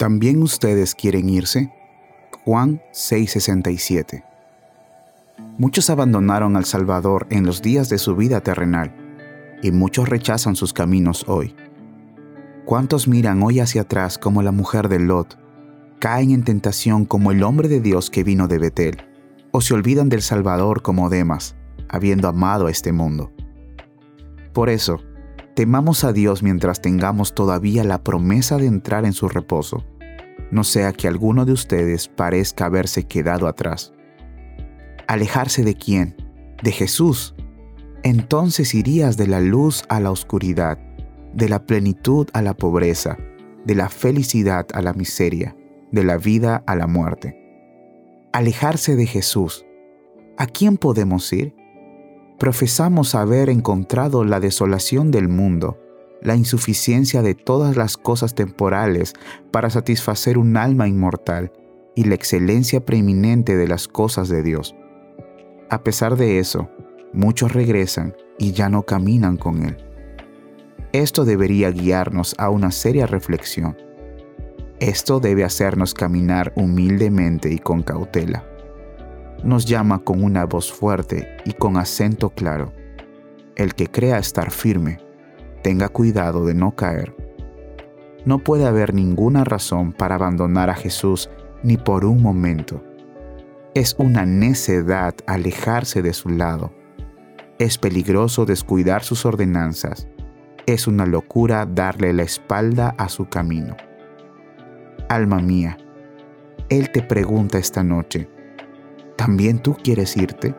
¿También ustedes quieren irse? Juan 6:67 Muchos abandonaron al Salvador en los días de su vida terrenal, y muchos rechazan sus caminos hoy. ¿Cuántos miran hoy hacia atrás como la mujer de Lot, caen en tentación como el hombre de Dios que vino de Betel, o se olvidan del Salvador como Demas, habiendo amado a este mundo? Por eso, temamos a Dios mientras tengamos todavía la promesa de entrar en su reposo, no sea que alguno de ustedes parezca haberse quedado atrás. ¿Alejarse de quién? De Jesús. Entonces irías de la luz a la oscuridad, de la plenitud a la pobreza, de la felicidad a la miseria, de la vida a la muerte. Alejarse de Jesús. ¿A quién podemos ir? Profesamos haber encontrado la desolación del mundo, la insuficiencia de todas las cosas temporales para satisfacer un alma inmortal y la excelencia preeminente de las cosas de Dios. A pesar de eso, muchos regresan y ya no caminan con Él. Esto debería guiarnos a una seria reflexión. Esto debe hacernos caminar humildemente y con cautela. Nos llama con una voz fuerte y con acento claro. El que crea estar firme, tenga cuidado de no caer. No puede haber ninguna razón para abandonar a Jesús ni por un momento. Es una necedad alejarse de su lado. Es peligroso descuidar sus ordenanzas. Es una locura darle la espalda a su camino. Alma mía, Él te pregunta esta noche, ¿también tú quieres irte?